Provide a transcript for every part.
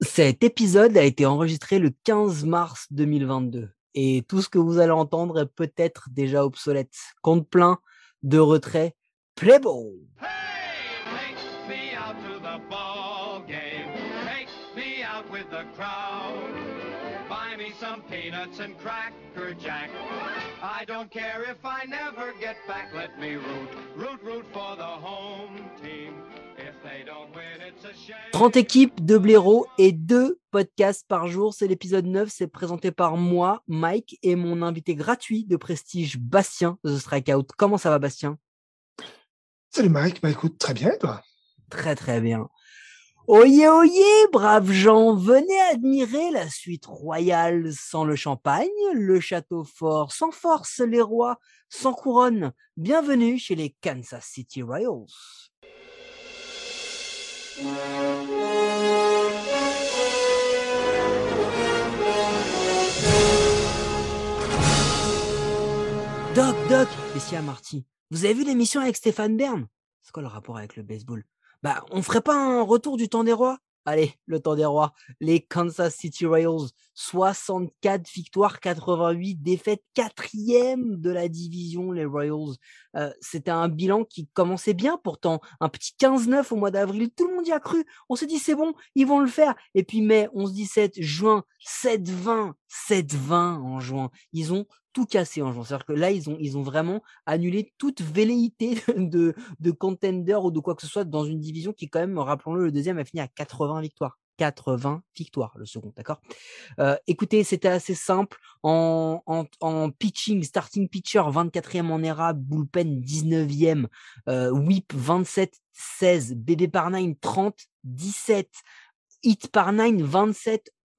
Cet épisode a été enregistré le 15 mars 2022 et tout ce que vous allez entendre est peut-être déjà obsolète. Compte plein de retrait. Play ball. Hey, take me out to the ball game. Take me out with the crowd. Buy me some root, root for the home team. 30 équipes, 2 blaireaux et 2 podcasts par jour. C'est l'épisode 9. C'est présenté par moi, Mike, et mon invité gratuit de prestige, Bastien, de The Strikeout. Comment ça va, Bastien? Salut Mike, bah écoute, très bien, et toi? Très très bien. Oyez, oyez, braves gens, venez admirer la suite royale sans le champagne, le château fort sans force, les rois sans couronne. Bienvenue chez les Kansas City Royals. Doc, Doc, Bessia Marty, vous avez vu l'émission avec Stéphane Bern? C'est quoi le rapport avec le baseball? Bah, on ferait pas un retour du temps des rois? Allez, le temps des rois. Les Kansas City Royals, 64 victoires, 88 défaites, quatrième de la division, les Royals. Euh, C'était un bilan qui commençait bien pourtant. Un petit 15-9 au mois d'avril, tout le monde y a cru. On s'est dit, c'est bon, ils vont le faire. Et puis mai, 11-17, juin, 7-20, 7-20 en juin. Ils ont tout cassé en juin. C'est-à-dire que là, ils ont, ils ont vraiment annulé toute velléité de, de contender ou de quoi que ce soit dans une division qui, quand même, rappelons-le, le deuxième a fini à 80 victoires. 80 victoires, le second, d'accord? Euh, Écoutez, c'était assez simple. En, en, pitching, starting pitcher, 24e en ERA, bullpen 19e, euh, whip 27-16, BB par 9 30-17, hit par 9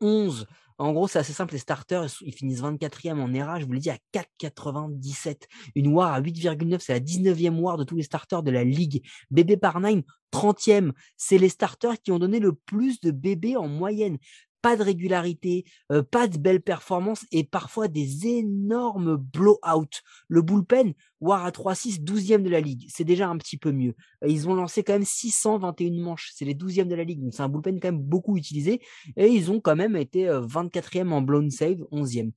27-11. En gros, c'est assez simple. Les starters, ils finissent 24e en ERA. Je vous l'ai dit, à 4,97. Une WAR à 8,9. C'est la 19e WAR de tous les starters de la ligue. BB par 9, 30e. C'est les starters qui ont donné le plus de BB en moyenne. Pas de régularité, euh, pas de belles performances et parfois des énormes blow-out. Le bullpen, War à 3-6, 12e de la ligue. C'est déjà un petit peu mieux. Ils ont lancé quand même 621 manches. C'est les 12e de la ligue. C'est un bullpen quand même beaucoup utilisé. Et ils ont quand même été 24e en blown save, 11e.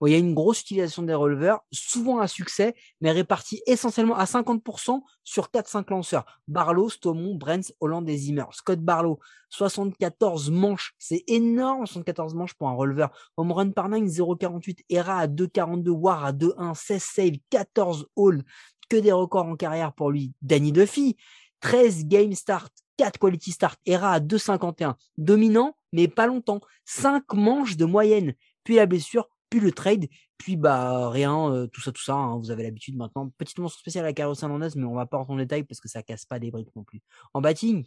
Bon, il y a une grosse utilisation des releveurs, souvent à succès, mais répartie essentiellement à 50% sur 4-5 lanceurs. Barlow, Stomon, Brents, Holland et Zimmer. Scott Barlow, 74 manches. C'est énorme, 74 manches pour un releveur. Home run par 9, 0,48. ERA à 2,42. War à 2,1. 16 save, 14 all. Que des records en carrière pour lui. Danny Duffy, 13 game start, 4 quality start. ERA à 2,51. Dominant, mais pas longtemps. 5 manches de moyenne. Puis la blessure, puis le trade, puis bah rien, euh, tout ça, tout ça, hein, vous avez l'habitude maintenant. Petite mention spéciale à Carlos Hernandez, mais on va pas rentrer en détail parce que ça casse pas des briques non plus. En batting,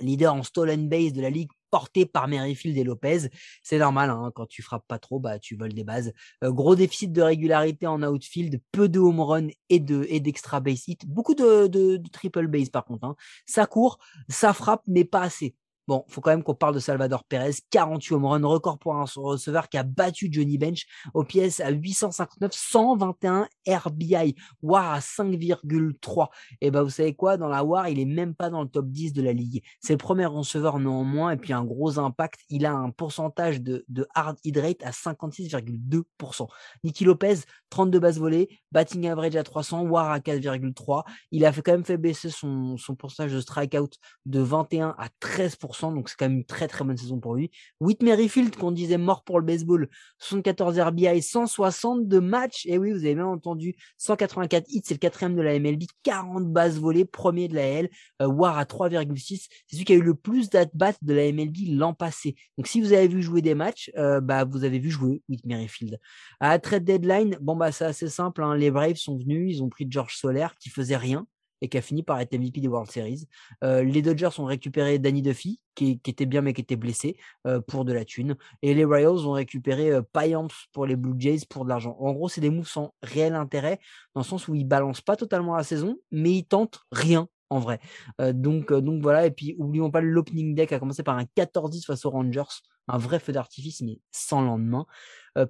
leader en stolen base de la ligue porté par Merrifield et Lopez. C'est normal, hein, quand tu frappes pas trop, bah tu voles des bases. Euh, gros déficit de régularité en outfield, peu de home run et de et d'extra base hit, beaucoup de, de, triple base par contre. Hein. Ça court, ça frappe, mais pas assez. Bon, faut quand même qu'on parle de Salvador Perez, 48 home run, record pour un receveur qui a battu Johnny Bench au pièce à 859, 121 RBI, WAR à 5,3. Et ben vous savez quoi, dans la WAR, il est même pas dans le top 10 de la ligue. C'est le premier receveur néanmoins, et puis un gros impact, il a un pourcentage de, hard hit rate à 56,2%. Nicky Lopez, 32 bases volées, batting average à 300, WAR à 4,3. Il a quand même fait baisser son, son pourcentage de strikeout de 21 à 13% donc c'est quand même une très très bonne saison pour lui. Whit Merrifield, qu'on disait mort pour le baseball, 74 RBI, 162 matchs, et oui, vous avez bien entendu, 184 hits, c'est le quatrième de la MLB, 40 bases volées, premier de la L, euh, WAR à 3,6, c'est celui qui a eu le plus d'at-bat de la MLB l'an passé. Donc si vous avez vu jouer des matchs, euh, bah vous avez vu jouer Whit Merrifield. À trade deadline, bon bah c'est assez simple, hein, les Braves sont venus, ils ont pris George Soler qui faisait rien, et qui a fini par être MVP des World Series. Euh, les Dodgers ont récupéré Danny Duffy, qui, était bien mais qui était blessé, euh, pour de la thune. Et les Royals ont récupéré euh, Payamps pour les Blue Jays pour de l'argent. En gros, c'est des moves sans réel intérêt, dans le sens où ils balancent pas totalement la saison, mais ils tentent rien en vrai. Euh, donc, voilà, et puis oublions pas l'opening deck a commencé par un 14-10 face aux Rangers, un vrai feu d'artifice, mais sans lendemain.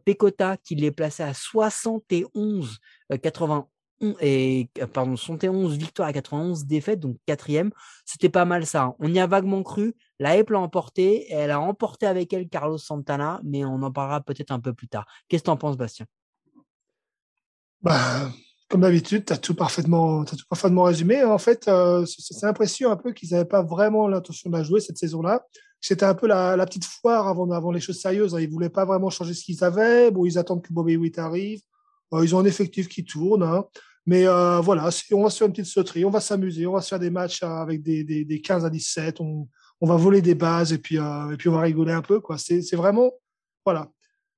Pecota qui l'est placé à 71, 80, et pardon, 71 victoires à 91 défaites, donc quatrième. C'était pas mal ça. Hein. On y a vaguement cru. La Hype l'a emporté. Elle a emporté avec elle Carlos Santana, mais on en parlera peut-être un peu plus tard. Qu'est-ce que tu en penses, Bastien? Bah, Comme d'habitude, tu as tout parfaitement, résumé. En fait, euh, c'est l'impression un peu qu'ils n'avaient pas vraiment l'intention de la jouer cette saison-là. C'était un peu la, petite foire avant, les choses sérieuses. Hein. Ils voulaient pas vraiment changer ce qu'ils avaient. Bon, ils attendent que Bobby Witt arrive. Euh, ils ont un effectif qui tourne. Hein. Mais euh, voilà, on va se faire une petite sauterie, on va s'amuser, on va se faire des matchs avec des, des, des 15 à 17, on, on, va voler des bases et puis, euh, on va rigoler un peu. quoi. C'est vraiment voilà,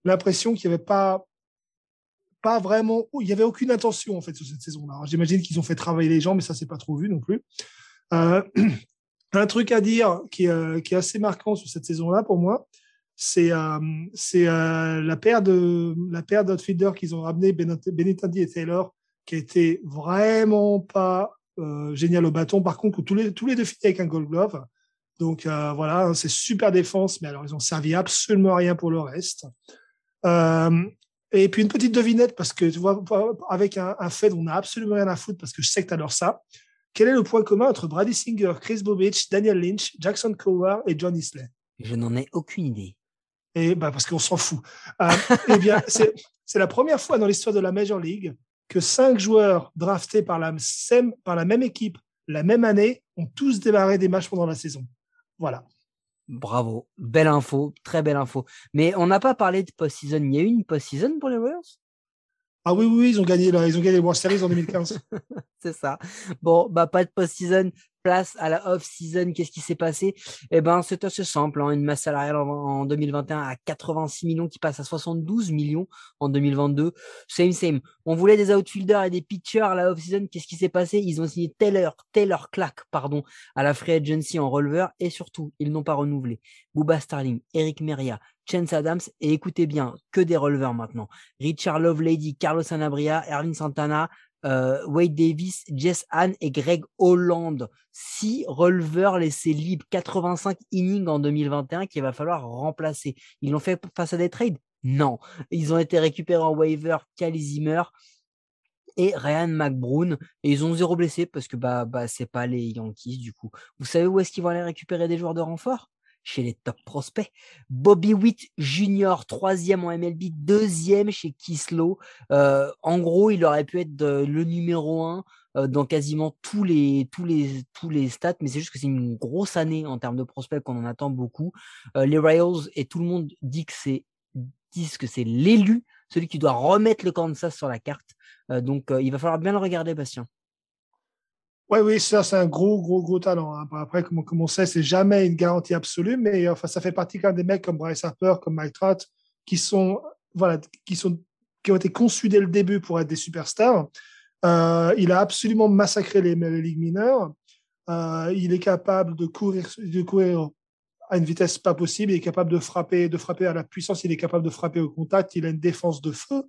l'impression qu'il n'y avait pas, pas vraiment, il n'y avait aucune intention en fait sur cette saison-là. J'imagine qu'ils ont fait travailler les gens, mais ça, c'est pas trop vu non plus. Euh, un truc à dire euh, qui, est assez marquant sur cette saison-là pour moi, c'est euh, euh, la paire de la paire d'outfielders qu'ils ont ramené Benetendi et Taylor qui était vraiment pas euh, génial au bâton. Par contre, tous les, tous les deux finis avec un gold glove. Donc euh, voilà, hein, c'est super défense, mais alors ils ont servi absolument rien pour le reste. Euh, et puis une petite devinette, parce que tu vois, avec un, un fait on n'a absolument rien à foutre, parce que je sais que tu adores ça. Quel est le point commun entre Brady Singer, Chris Bobich, Daniel Lynch, Jackson Cower et John Isley? Je n'en ai aucune idée. Et bah parce qu'on s'en fout. Euh, eh bien, c'est la première fois dans l'histoire de la Major League que cinq joueurs draftés par la, par la même équipe la même année ont tous démarré des matchs pendant la saison. Voilà. Bravo, belle info, très belle info. Mais on n'a pas parlé de post-season. Il y a eu une post-season pour les Warriors ah oui, oui, ils ont gagné, ils ont gagné les World Series en 2015. c'est ça. Bon, bah pas de post-season, à la off-season. Qu'est-ce qui s'est passé? Eh ben, c'est assez simple. Hein. Une masse salariale en, 2021 à 86 millions qui passe à 72 millions en 2022. Same, same. On voulait des outfielders et des pitchers à la off-season. Qu'est-ce qui s'est passé? Ils ont signé Taylor, Taylor Clack, pardon, à la free agency en releveur et surtout, ils n'ont pas renouvelé. Booba Starling, Eric Meria, Chance Adams et écoutez bien, que des releveurs maintenant. Richard Lovelady, Carlos Sanabria, Erwin Santana, euh, Wade Davis, Jess Ann et Greg Holland. Six releveurs laissés libres, 85 innings en 2021 qu'il va falloir remplacer. Ils l'ont fait face à des trades? Non. Ils ont été récupérés en waiver, Cali Zimmer et Ryan McBroom. Et ils ont zéro blessé parce que bah, bah c'est pas les Yankees du coup. Vous savez où est-ce qu'ils vont aller récupérer des joueurs de renfort? Chez les top prospects. Bobby Witt Jr., troisième en MLB, deuxième chez Kislo. Euh, en gros, il aurait pu être le numéro un euh, dans quasiment tous les, tous les, tous les stats, mais c'est juste que c'est une grosse année en termes de prospects qu'on en attend beaucoup. Euh, les Royals et tout le monde dit que c'est disent que c'est l'élu, celui qui doit remettre le Kansas sur la carte. donc, il va falloir bien le regarder, Bastien. Oui, oui, ça, c'est un gros, gros, gros talent. Hein. Après, comme, on sait, c'est jamais une garantie absolue, mais enfin, ça fait partie quand même des mecs comme Bryce Harper, comme Mike Trout, qui sont, voilà, qui sont, qui ont été conçus dès le début pour être des superstars. Euh, il a absolument massacré les, les ligues mineures. Euh, il est capable de courir, de courir à une vitesse pas possible. Il est capable de frapper, de frapper à la puissance. Il est capable de frapper au contact. Il a une défense de feu.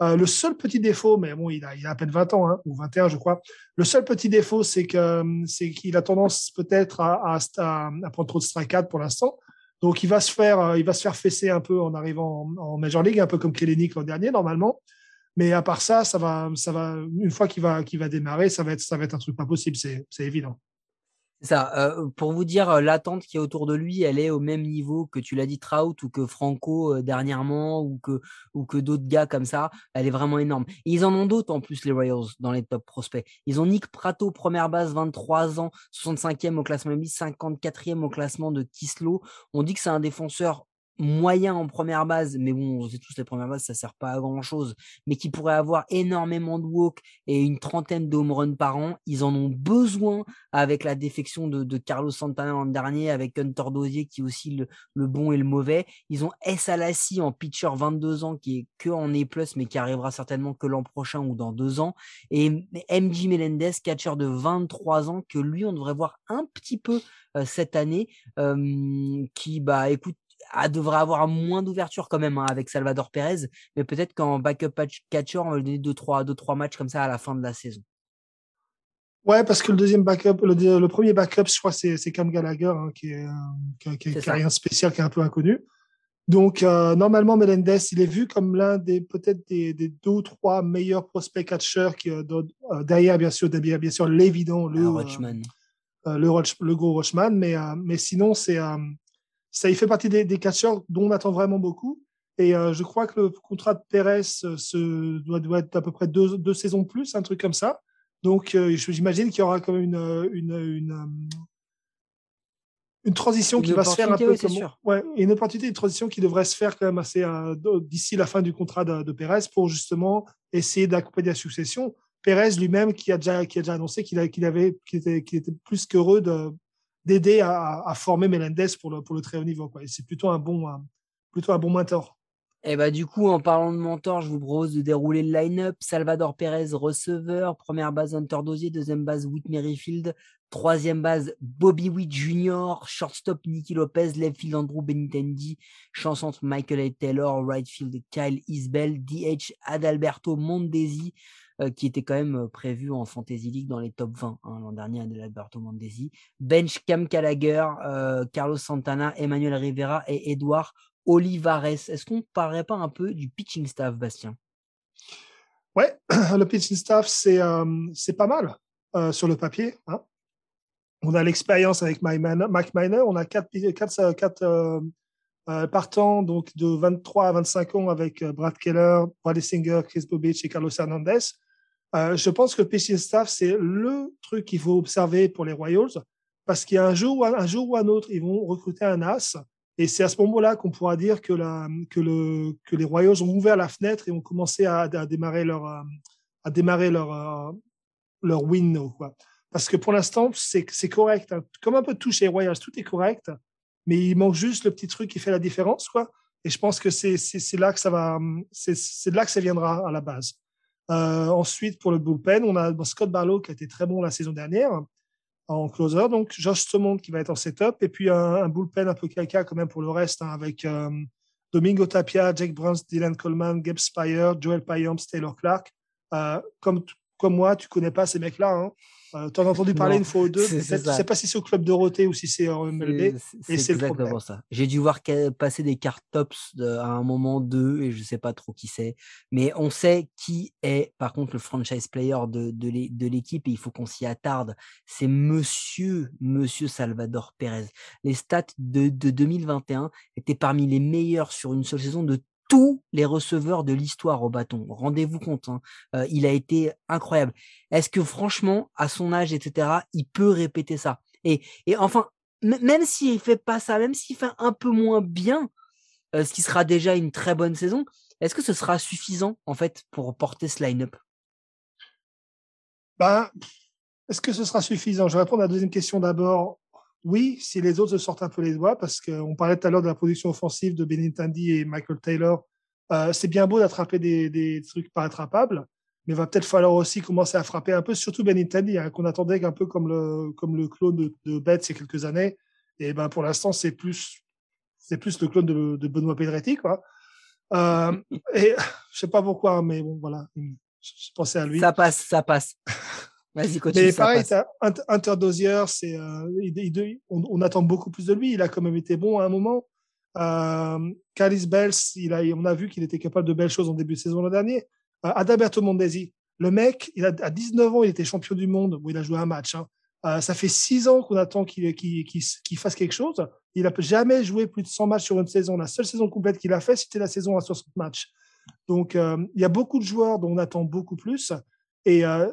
Euh, le seul petit défaut, mais bon, il a, a à peine 20 ans, hein, ou 21, je crois. Le seul petit défaut, c'est qu'il a tendance peut-être à, prendre trop de strikeouts pour l'instant. Donc, il va se faire, euh, il va se faire fesser un peu en arrivant en, Major League, un peu comme Kelenic l'an dernier, normalement. Mais à part ça, ça va, ça va, une fois qu'il va, va démarrer, ça va être, ça va être un truc pas possible, c'est évident ça. Pour vous dire, l'attente qui est autour de lui, elle est au même niveau que tu l'as dit Trout ou que Franco dernièrement ou que ou que d'autres gars comme ça. Elle est vraiment énorme. ils en ont d'autres en plus les Royals dans les top prospects. Ils ont Nick Prato première base, 23 ans, 65e au classement MLB, 54e au classement de Kislo. On dit que c'est un défenseur moyen en première base, mais bon, on sait tous les premières bases, ça sert pas à grand chose, mais qui pourrait avoir énormément de walk et une trentaine de home runs par an. Ils en ont besoin avec la défection de, Carlos Santana l'an dernier, avec Hunter Dozier qui est aussi le, le, bon et le mauvais. Ils ont S. Alassi en pitcher 22 ans qui est que en E+, mais qui arrivera certainement que l'an prochain ou dans deux ans. Et MJ Melendez, catcher de 23 ans, que lui, on devrait voir un petit peu euh, cette année, euh, qui, bah, écoute, devrait avoir moins d'ouverture quand même hein, avec Salvador Perez, mais peut-être qu'en backup catcher, on va lui donner 2-3 deux, trois, matchs comme ça à la fin de la saison. Ouais, parce que le deuxième backup, le, premier backup, je crois, c'est Cam Gallagher, hein, qui, est, qui, qui, qui a rien de spécial, qui est un peu inconnu. Donc, euh, normalement, Melendez, il est vu comme l'un des peut-être des, des, deux ou trois meilleurs prospects catcheurs qui, euh, euh, derrière, bien sûr, derrière, bien sûr, l'évident, le, le, le, gros Rochman. Mais, mais sinon, c'est ça, il fait partie des, des catcheurs dont on attend vraiment beaucoup. Et je crois que le contrat de Pérez se, doit, doit être à peu près deux, deux saisons de plus, un truc comme ça. Donc, j'imagine qu'il y aura quand même une, une, une, une transition qui va se faire un peu comme, ouais, une opportunité, une transition qui devrait se faire quand même assez euh, d'ici la fin du contrat de, de Pérez pour justement essayer d'accompagner la succession. Pérez lui-même qui a déjà qui a déjà annoncé qu'il qu'il avait qu'il était, qu'il était plus qu'heureux de d'aider à, former Melendez pour le pour le très haut niveau c'est plutôt un bon plutôt un bon mentor. Et eh bah du coup, en parlant de mentor, je vous propose de dérouler le line-up. Salvador Pérez, receveur, première base Hunter Dozier, deuxième base Whit Merrifield, troisième base Bobby Witt Jr., shortstop Nicky Lopez, left field Andrew Benintendi, chanson Michael A. Taylor, right field Kyle Isbell, DH Adalberto Mondesi, euh, qui était quand même euh, prévu en Fantasy League dans les top 20 hein, l'an dernier, Adalberto Mondesi, bench Cam Gallagher, euh, Carlos Santana, Emmanuel Rivera et Edouard Olivares. Est-ce qu'on ne parlerait pas un peu du pitching staff, Bastien? Ouais, le pitching staff, c'est euh, pas mal sur le papier. Hein. On a l'expérience avec Mike Miner. On a quatre, quatre, quatre partants de 23 à 25 ans avec Brad Keller, Brady Singer, Chris Bobich et Carlos Hernandez. Je pense que pitching staff, c'est le truc qu'il faut observer pour les Royals parce qu'il y a un jour, un jour ou un autre, ils vont recruter un as et c'est à ce moment-là qu'on pourra dire que, la, que, le, que les Royals ont ouvert la fenêtre et ont commencé à, à démarrer leur, à démarrer leur, euh, leur win. Quoi. Parce que pour l'instant, c'est, correct. Hein. Comme un peu tout chez les Royals, tout est correct. Mais il manque juste le petit truc qui fait la différence. Quoi. Et je pense que c'est, là que ça va, c'est là que ça viendra à la base. Euh, ensuite, pour le bullpen, on a Scott Barlow qui a été très bon la saison dernière en closer. Donc, Josh Stomond qui va être en setup. Et puis, un, bullpen un peu caca quand même pour le reste, hein, avec euh, Domingo Tapia, Jake Bruns, Dylan Coleman, Gabe Spire, Joel Payamps, Taylor Clark. Euh, comme, comme moi, tu connais pas ces mecs-là. Hein. Euh, tu as entendu parler une fois ou deux. Je ne sais pas si c'est au club Dorothée ou si c'est en MLB. C'est exactement ça. J'ai dû voir passer des cartes tops à un moment d'eux et je ne sais pas trop qui c'est. Mais on sait qui est, par contre, le franchise player de, de l'équipe et il faut qu'on s'y attarde. C'est monsieur, monsieur Salvador Pérez. Les stats de, de 2021 étaient parmi les meilleurs sur une seule saison de tous les receveurs de l'histoire au bâton. Rendez-vous compte, hein. euh, il a été incroyable. Est-ce que franchement, à son âge, etc., il peut répéter ça? Et, et enfin, même s'il fait pas ça, même s'il fait un peu moins bien, euh, ce qui sera déjà une très bonne saison, est-ce que ce sera suffisant en fait pour porter ce line-up? Ben, Est-ce que ce sera suffisant? Je vais répondre à la deuxième question d'abord. Oui, si les autres se sortent un peu les doigts, parce qu'on parlait tout à l'heure de la production offensive de Benintendi et Michael Taylor. Euh, c'est bien beau d'attraper des, des, trucs pas attrapables, mais il va peut-être falloir aussi commencer à frapper un peu, surtout Benintendi, hein, qu'on attendait un peu comme le, comme le clone de, de Betts il y a quelques années. Et ben pour l'instant, c'est plus, c'est plus le clone de, de Benoît Pedretti, quoi. Euh, et je sais pas pourquoi, mais bon, voilà. Je pensais à lui. Ça passe, ça passe. Vas-y, continue. Mais pareil, Hunter Dozier, c'est, euh, on, attend beaucoup plus de lui. Il a quand même été bon à un moment. Euh, Calis Bells, il a, on a vu qu'il était capable de belles choses en début de saison l'an dernier. Euh, Adalberto Mondesi, le mec, il a, à 19 ans, il était champion du monde. Bon, il a joué un match. Hein. Euh, ça fait 6 ans qu'on attend qu'il, fasse quelque chose. Il n'a jamais joué plus de 100 matchs sur une saison. La seule saison complète qu'il a fait, c'était la saison à 60 matchs. Donc, euh, il y a beaucoup de joueurs dont on attend beaucoup plus. Et euh,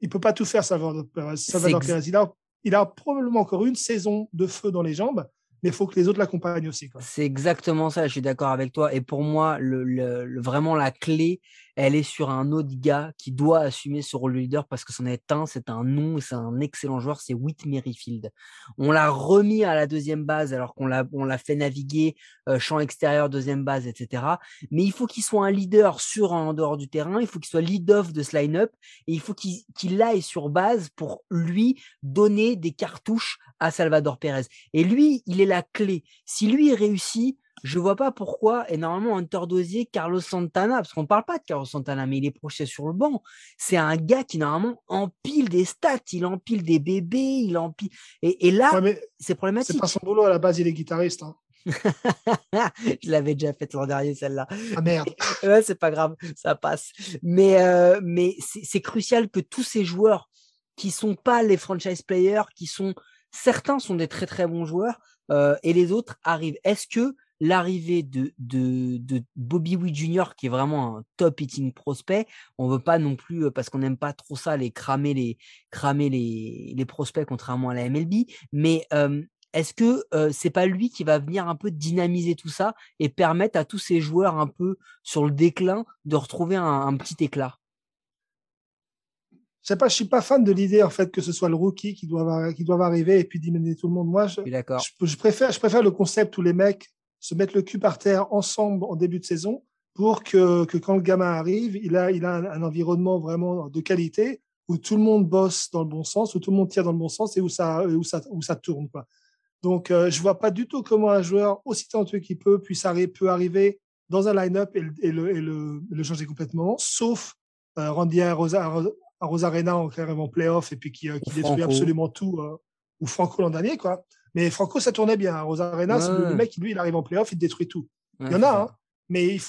il peut pas tout faire, Salvador Perez. Salvador Perez. Il a, il a probablement encore une saison de feu dans les jambes, mais il faut que les autres l'accompagnent aussi. C'est exactement ça, je suis d'accord avec toi. Et pour moi, le, le, vraiment la clé, elle est sur un autre gars qui doit assumer ce rôle de leader parce que c'en est un, c'est un nom, c'est un excellent joueur, c'est Whit Merrifield. On l'a remis à la deuxième base alors qu'on l'a, on l'a fait naviguer euh, champ extérieur, deuxième base, etc. Mais il faut qu'il soit un leader sur en dehors du terrain, il faut qu'il soit lead-off de ce line-up et il faut qu'il, qu'il aille sur base pour lui donner des cartouches à Salvador Perez. Et lui, il est la clé. Si lui réussit, je vois pas pourquoi, et normalement, Hunter Dozier, Carlos Santana, parce qu'on ne parle pas de Carlos Santana, mais il est projeté sur le banc. C'est un gars qui, normalement, empile des stats, il empile des bébés, il empile. Et, et là, c'est problématique. C'est pas son boulot à la base, il est guitariste. Hein. je l'avais déjà faite l'an dernier, celle-là. Ah merde. ouais, c'est pas grave, ça passe. Mais, euh, mais c'est crucial que tous ces joueurs qui sont pas les franchise players, qui sont certains sont des très très bons joueurs euh, et les autres arrivent. Est-ce que l'arrivée de, de, de, Bobby Witt Jr., qui est vraiment un top hitting prospect, on veut pas non plus, euh, parce qu'on n'aime pas trop ça, les cramer les, cramer les, les prospects, contrairement à la MLB, mais euh, est-ce que euh, c'est pas lui qui va venir un peu dynamiser tout ça et permettre à tous ces joueurs un peu sur le déclin de retrouver un, petit éclat? Je sais pas, je suis pas fan de l'idée en fait que ce soit le rookie qui doit qui doit arriver et puis diminuer tout le monde. Moi, je, je, je, préfère je préfère le concept où les mecs se mettent le cul par terre ensemble en début de saison pour que, que quand le gamin arrive, il a, il a un, environnement vraiment de qualité où tout le monde bosse dans le bon sens, où tout le monde tire dans le bon sens et où ça, où ça, où ça tourne. Quoi. Donc, euh, je vois pas du tout comment un joueur aussi talentueux qu'il peut puisse arriver, peut arriver dans un line-up et, et, le, et le, le, changer complètement, sauf euh, Randy à Rosa, à Rosarena en carrément playoff et puis qui, euh, qui détruit absolument tout, euh, ou Franco l'an dernier, quoi. Mais Franco, ça tournait bien. Rosa Arena, le mec, lui, il arrive en playoff, il détruit tout. il y en a, hein, mais, il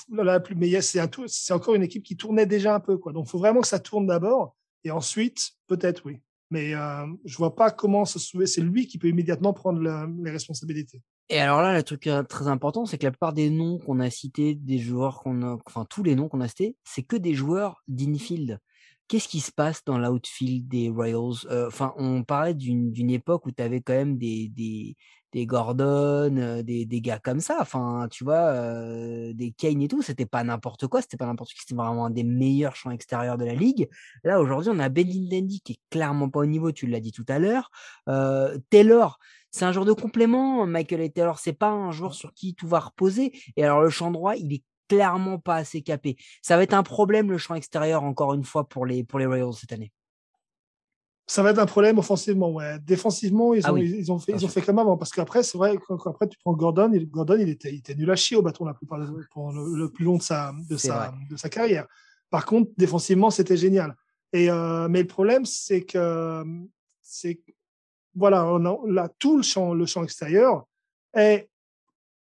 mais c'est encore une équipe qui tournait déjà un peu. Quoi. Donc, il faut vraiment que ça tourne d'abord. Et ensuite, peut-être, oui. Mais euh, je vois pas comment c'est lui qui peut immédiatement prendre les responsabilités. Et alors là, le truc euh, très important, c'est que la plupart des noms qu'on a cités, des joueurs qu'on a, enfin tous les noms qu'on a cités, c'est que des joueurs d'infield qu'est-ce qui se passe dans l'outfield des Royals? Euh, Enfin, on parlait d'une époque où tu avais quand même des, des, des Gordon, euh, des, des, gars comme ça. Enfin, tu vois, euh, des Kane et tout, c'était pas n'importe quoi, c'était pas n'importe qui, c'était vraiment un des meilleurs champs extérieurs de la ligue. Là, aujourd'hui, on a Benintendi qui est clairement pas au niveau, tu l'as dit tout à l'heure. Taylor, c'est un joueur de complément. Michael et Taylor, c'est pas un joueur sur qui tout va reposer. Et alors, le champ droit, il est clairement pas assez capé. Ça va être un problème le champ extérieur encore une fois pour les pour les Royals cette année. Ça va être un problème offensivement, ouais. Défensivement, ils ah ont, ils, ont fait, ils ont fait comme avant. Parce qu'après, c'est vrai, qu'après, tu prends Gordon, Gordon, il était, il était nul à chier au bâton la plupart pour le, plus long de sa, de sa, de sa carrière. Par contre, défensivement, c'était génial. Et, euh, mais le problème, c'est que, c'est, voilà, on a, là, tout le champ, le champ extérieur est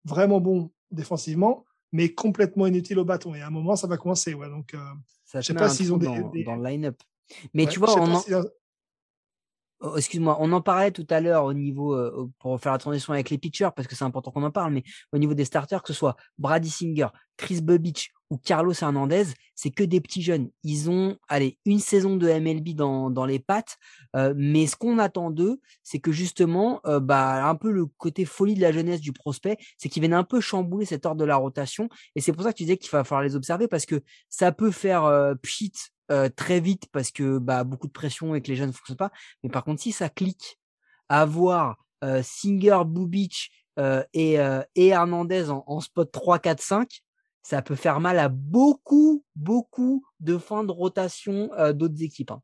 vraiment bon défensivement, mais complètement inutile au bâton. Et à un moment, ça va commencer. Ouais, donc, euh, ça je sais pas s'ils ont des, dans, le line-up. Mais tu vois, on oh, excuse-moi, on en parlait tout à l'heure au niveau, euh, pour faire la transition avec les pitchers, parce que c'est important qu'on en parle, mais au niveau des starters, que ce soit Brady Singer, Chris Bubich ou Carlos Hernandez, c'est que des petits jeunes. Ils ont, allez, une saison de MLB dans, dans les pattes, euh, mais ce qu'on attend d'eux, c'est que justement, euh, bah, un peu le côté folie de la jeunesse du prospect, c'est qu'ils viennent un peu chambouler cet ordre de la rotation, et c'est pour ça que tu disais qu'il va falloir les observer, parce que ça peut faire euh, pchit euh, très vite, parce que bah, beaucoup de pression et que les jeunes ne fonctionnent pas, mais par contre, si ça clique, avoir Singer, Bubich et, et Hernandez en, en spot 3, 4, 5, ça peut faire mal à beaucoup, beaucoup de fins de rotation euh, d'autres équipes. Hein.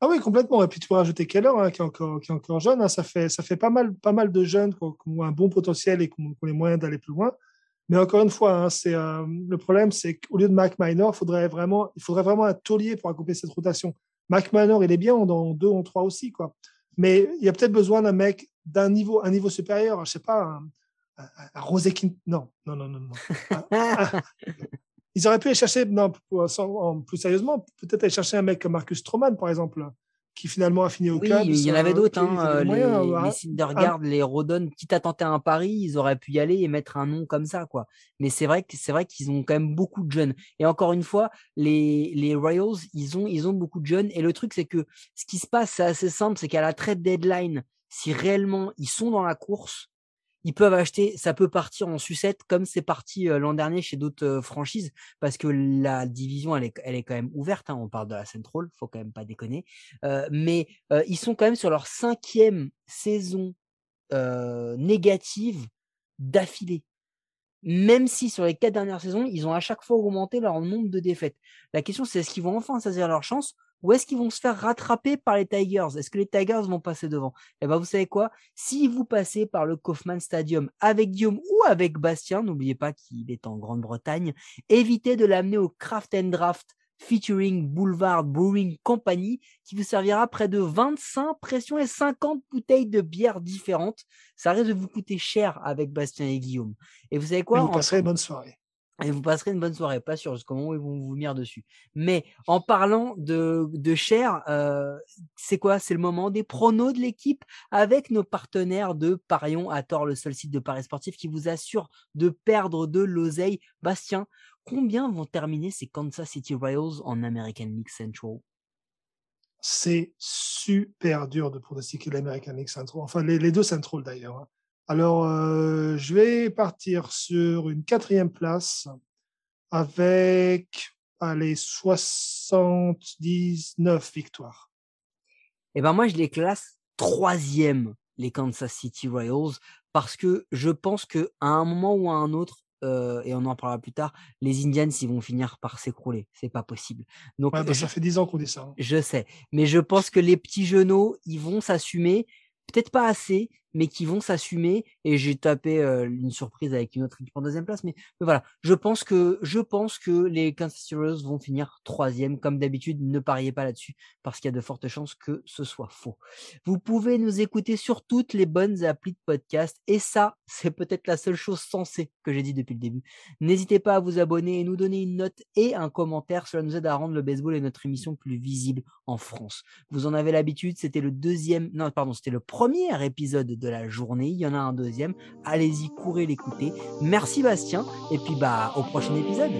Ah oui, complètement. Et puis tu peux rajouter Keller, hein, qui, est encore, jeune. Hein. Ça, fait, ça fait pas mal, pas mal de jeunes qui ont, un bon potentiel et qui ont, les moyens d'aller plus loin. Mais encore une fois, euh, le problème, c'est qu'au lieu de Mac Minor, faudrait vraiment, il faudrait vraiment un taulier pour accomplir cette rotation. Mac Minor, il est bien dans deux ou trois aussi. Mais il y a peut-être besoin d'un mec d'un niveau, un niveau supérieur. Je sais pas, à, Rosé Non, non, non, non. non. Ah, ah. Ils auraient pu aller chercher, non, plus sérieusement, peut-être aller chercher un mec comme Marcus Stroman, par exemple, qui finalement a fini au oui, Il y en avait d'autres, hein, les, les les Rodon, quitte à tenter un pari, ils auraient pu y aller et mettre un nom comme ça, quoi. Mais c'est vrai que c'est vrai qu'ils ont quand même beaucoup de jeunes. Et encore une fois, les, les Royals, ils ont, ils ont beaucoup de jeunes. Et le truc, c'est que ce qui se passe, c'est assez simple, c'est qu'à la trade deadline, si réellement ils sont dans la course, ils peuvent acheter, ça peut partir en sucette comme c'est parti l'an dernier chez d'autres franchises parce que la division elle est, elle est quand même ouverte. Hein, on parle de la Central, faut quand même pas déconner. mais ils sont quand même sur leur cinquième saison négative d'affilée. Même si sur les quatre dernières saisons, ils ont à chaque fois augmenté leur nombre de défaites. La question c'est est-ce qu'ils vont enfin saisir leur chance ou est-ce qu'ils vont se faire rattraper par les Tigers? Est-ce que les Tigers vont passer devant? Eh ben, vous savez quoi? Si vous passez par le Kaufman Stadium avec Guillaume ou avec Bastien, n'oubliez pas qu'il est en Grande-Bretagne, évitez de l'amener au Craft and Draft featuring Boulevard Brewing Company qui vous servira près de 25 pressions et 50 bouteilles de bière différentes. Ça risque de vous coûter cher avec Bastien et Guillaume. Et vous savez quoi? Vous passerez une bonne soirée et vous passerez une bonne soirée. Pas sûr jusqu'au moment où ils vont vous venir dessus. Mais en parlant de, de cher, euh, c'est quoi? C'est le moment des pronos de l'équipe avec nos partenaires de Parion à tort, le seul site de paris sportif qui vous assure de perdre de l'oseille. Bastien, combien vont terminer ces Kansas City Royals en American League Central? C'est super dur de pronostiquer l'American League Central. Enfin, les, les deux Central d'ailleurs. Hein. Alors, euh, je vais partir sur une quatrième place avec les 79 victoires. Eh ben moi, je les classe troisième, les Kansas City Royals, parce que je pense que à un moment ou à un autre, euh, et on en parlera plus tard, les Indians, ils vont finir par s'écrouler. C'est pas possible. Donc, bah, ça fait dix ans qu'on dit ça. Hein. Je sais, mais je pense que les petits genoux, ils vont s'assumer. Peut-être pas assez, mais qui vont s'assumer. Et j'ai tapé une surprise avec une autre équipe en deuxième place. Mais, voilà, je pense que je pense que les Kansas City Royals vont finir troisième. Comme d'habitude, ne pariez pas là-dessus parce qu'il y a de fortes chances que ce soit faux. Vous pouvez nous écouter sur toutes les bonnes applis de podcast. Et ça, c'est peut-être la seule chose sensée que j'ai dit depuis le début. N'hésitez pas à vous abonner et nous donner une note et un commentaire. Cela nous aide à rendre le baseball et notre émission plus visible en France. Vous en avez l'habitude. C'était le deuxième, non, pardon, c'était le premier épisode de la journée. Il y en a un deuxième. Allez-y, courez l'écouter. Merci Bastien. Et puis bah au prochain épisode.